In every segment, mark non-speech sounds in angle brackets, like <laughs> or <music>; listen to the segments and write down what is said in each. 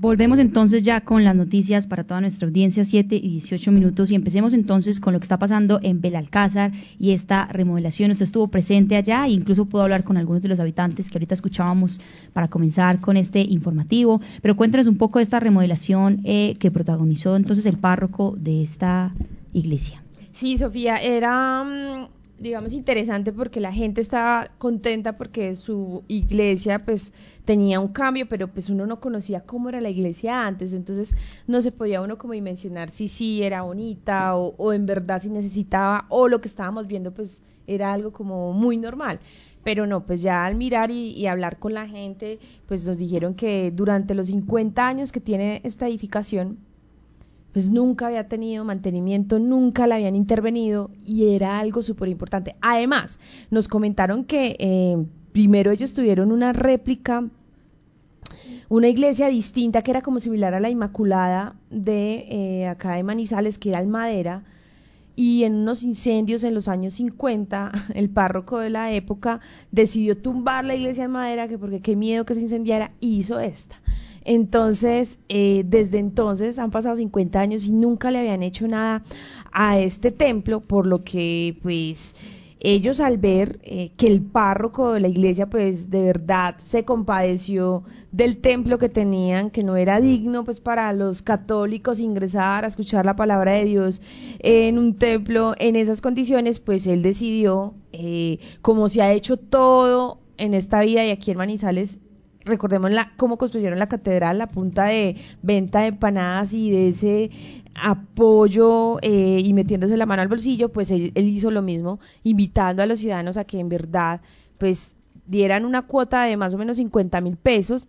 Volvemos entonces ya con las noticias para toda nuestra audiencia, 7 y 18 minutos, y empecemos entonces con lo que está pasando en Belalcázar y esta remodelación. Usted estuvo presente allá e incluso pudo hablar con algunos de los habitantes que ahorita escuchábamos para comenzar con este informativo. Pero cuéntanos un poco de esta remodelación eh, que protagonizó entonces el párroco de esta iglesia. Sí, Sofía, era mm, digamos, interesante porque la gente estaba contenta porque su iglesia pues tenía un cambio, pero pues uno no conocía cómo era la iglesia antes, entonces no se podía uno como dimensionar si sí era bonita o, o en verdad si necesitaba o lo que estábamos viendo pues era algo como muy normal. Pero no, pues ya al mirar y, y hablar con la gente, pues nos dijeron que durante los 50 años que tiene esta edificación, pues nunca había tenido mantenimiento, nunca la habían intervenido y era algo súper importante. Además, nos comentaron que eh, primero ellos tuvieron una réplica, una iglesia distinta que era como similar a la Inmaculada de eh, acá de Manizales, que era el madera, y en unos incendios en los años 50, <laughs> el párroco de la época decidió tumbar la iglesia en madera, que porque qué miedo que se incendiara, hizo esta. Entonces, eh, desde entonces han pasado 50 años y nunca le habían hecho nada a este templo, por lo que pues ellos al ver eh, que el párroco de la iglesia pues de verdad se compadeció del templo que tenían, que no era digno pues para los católicos ingresar a escuchar la palabra de Dios en un templo en esas condiciones, pues él decidió, eh, como se ha hecho todo en esta vida y aquí en Manizales, recordemos la, cómo construyeron la catedral, la punta de venta de empanadas y de ese apoyo eh, y metiéndose la mano al bolsillo, pues él, él, hizo lo mismo, invitando a los ciudadanos a que en verdad pues dieran una cuota de más o menos 50 mil pesos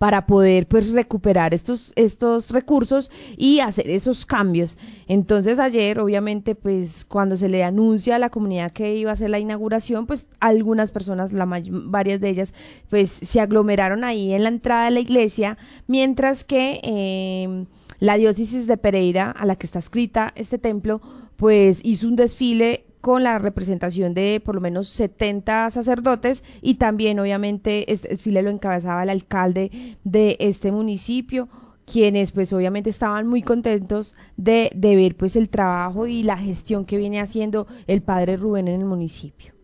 para poder pues recuperar estos estos recursos y hacer esos cambios. Entonces ayer obviamente pues cuando se le anuncia a la comunidad que iba a hacer la inauguración, pues algunas personas, la varias de ellas pues se aglomeraron ahí en la entrada de la iglesia, mientras que eh, la diócesis de Pereira, a la que está escrita este templo, pues hizo un desfile con la representación de por lo menos 70 sacerdotes y también obviamente este desfile lo encabezaba el alcalde de este municipio quienes pues obviamente estaban muy contentos de, de ver pues el trabajo y la gestión que viene haciendo el padre Rubén en el municipio.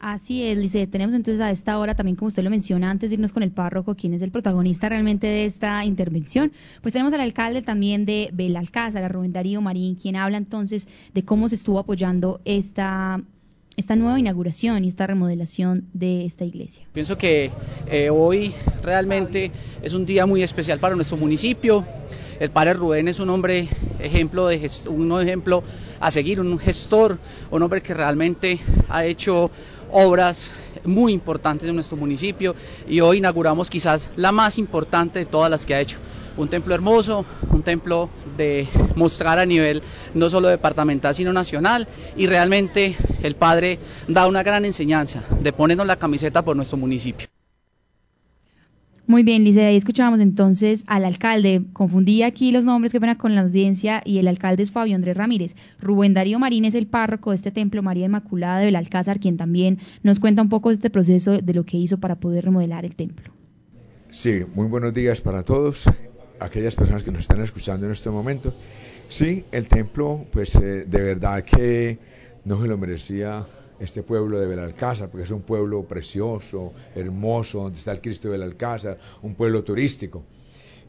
Así es, Lice. Tenemos entonces a esta hora también, como usted lo menciona, antes irnos con el párroco, quien es el protagonista realmente de esta intervención, pues tenemos al alcalde también de Belalcázar, a Rubén Darío Marín, quien habla entonces de cómo se estuvo apoyando esta esta nueva inauguración y esta remodelación de esta iglesia. Pienso que eh, hoy realmente es un día muy especial para nuestro municipio. El padre Rubén es un hombre ejemplo de un ejemplo a seguir, un gestor, un hombre que realmente ha hecho obras muy importantes en nuestro municipio y hoy inauguramos quizás la más importante de todas las que ha hecho. Un templo hermoso, un templo de mostrar a nivel no solo departamental sino nacional y realmente el padre da una gran enseñanza de ponernos la camiseta por nuestro municipio. Muy bien, Lice, ahí escuchábamos entonces al alcalde. Confundí aquí los nombres que pena con la audiencia y el alcalde es Fabio Andrés Ramírez. Rubén Darío Marín es el párroco de este templo María Inmaculada de Belalcázar, quien también nos cuenta un poco de este proceso de lo que hizo para poder remodelar el templo. Sí, muy buenos días para todos, aquellas personas que nos están escuchando en este momento. Sí, el templo, pues eh, de verdad que no se lo merecía este pueblo de Belalcázar, porque es un pueblo precioso, hermoso, donde está el Cristo de Belalcázar, un pueblo turístico.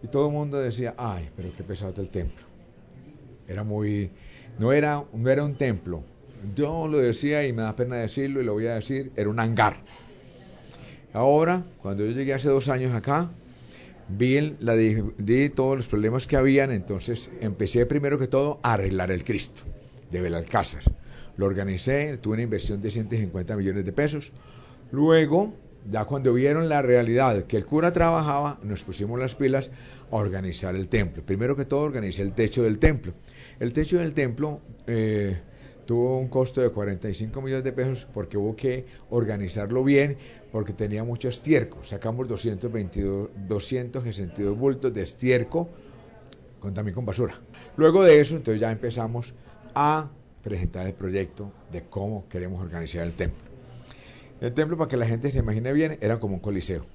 Y todo el mundo decía, ay, pero qué pesado el templo. Era muy, no era, no era un templo. Yo lo decía y me da pena decirlo y lo voy a decir, era un hangar. Ahora, cuando yo llegué hace dos años acá, vi, la, vi todos los problemas que habían, entonces empecé primero que todo a arreglar el Cristo de Belalcázar lo organicé, tuve una inversión de 150 millones de pesos. Luego, ya cuando vieron la realidad que el cura trabajaba, nos pusimos las pilas a organizar el templo. Primero que todo, organicé el techo del templo. El techo del templo eh, tuvo un costo de 45 millones de pesos porque hubo que organizarlo bien, porque tenía mucho estiércol. Sacamos 222, 262 bultos de estiércol, con, también con basura. Luego de eso, entonces ya empezamos a presentar el proyecto de cómo queremos organizar el templo. El templo, para que la gente se imagine bien, era como un coliseo.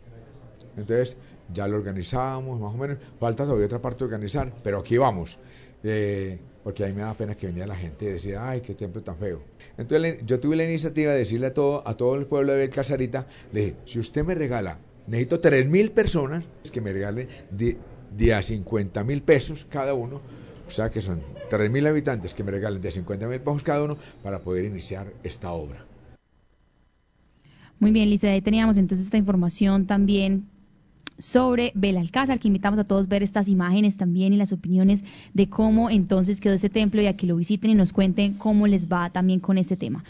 Entonces, ya lo organizamos, más o menos. Falta todavía otra parte de organizar, pero aquí vamos. Eh, porque a me da pena que venía la gente y decía, ay, qué templo tan feo. Entonces yo tuve la iniciativa de decirle a todo, a todo el pueblo de Belcasarita, le dije, si usted me regala, necesito tres mil personas que me regalen de, a 50 mil pesos cada uno, o sea que son tres mil habitantes que me regalen de 50 mil pesos cada uno para poder iniciar esta obra. Muy bien, Lisa, ahí teníamos entonces esta información también sobre Belalcázar, que invitamos a todos a ver estas imágenes también y las opiniones de cómo entonces quedó este templo y a que lo visiten y nos cuenten cómo les va también con este tema.